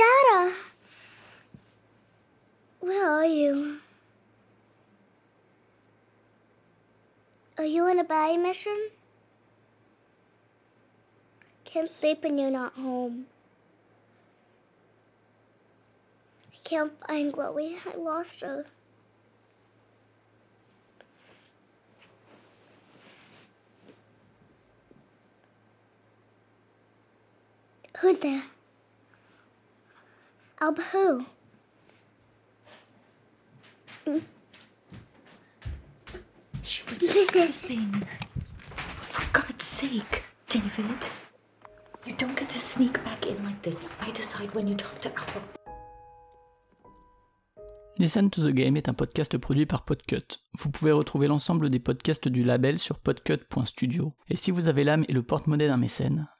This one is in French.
Dada! Where are you? Are you on a body mission? Can't sleep when you're not home. I can't find Chloe. I lost her. Who's there? Alba who? She was sleeping. For God's sake, David. You don't get to sneak back in like this. I decide when you talk to Alba. Listen to the Game est un podcast produit par Podcut. Vous pouvez retrouver l'ensemble des podcasts du label sur podcut.studio. Et si vous avez l'âme et le porte-monnaie d'un mécène,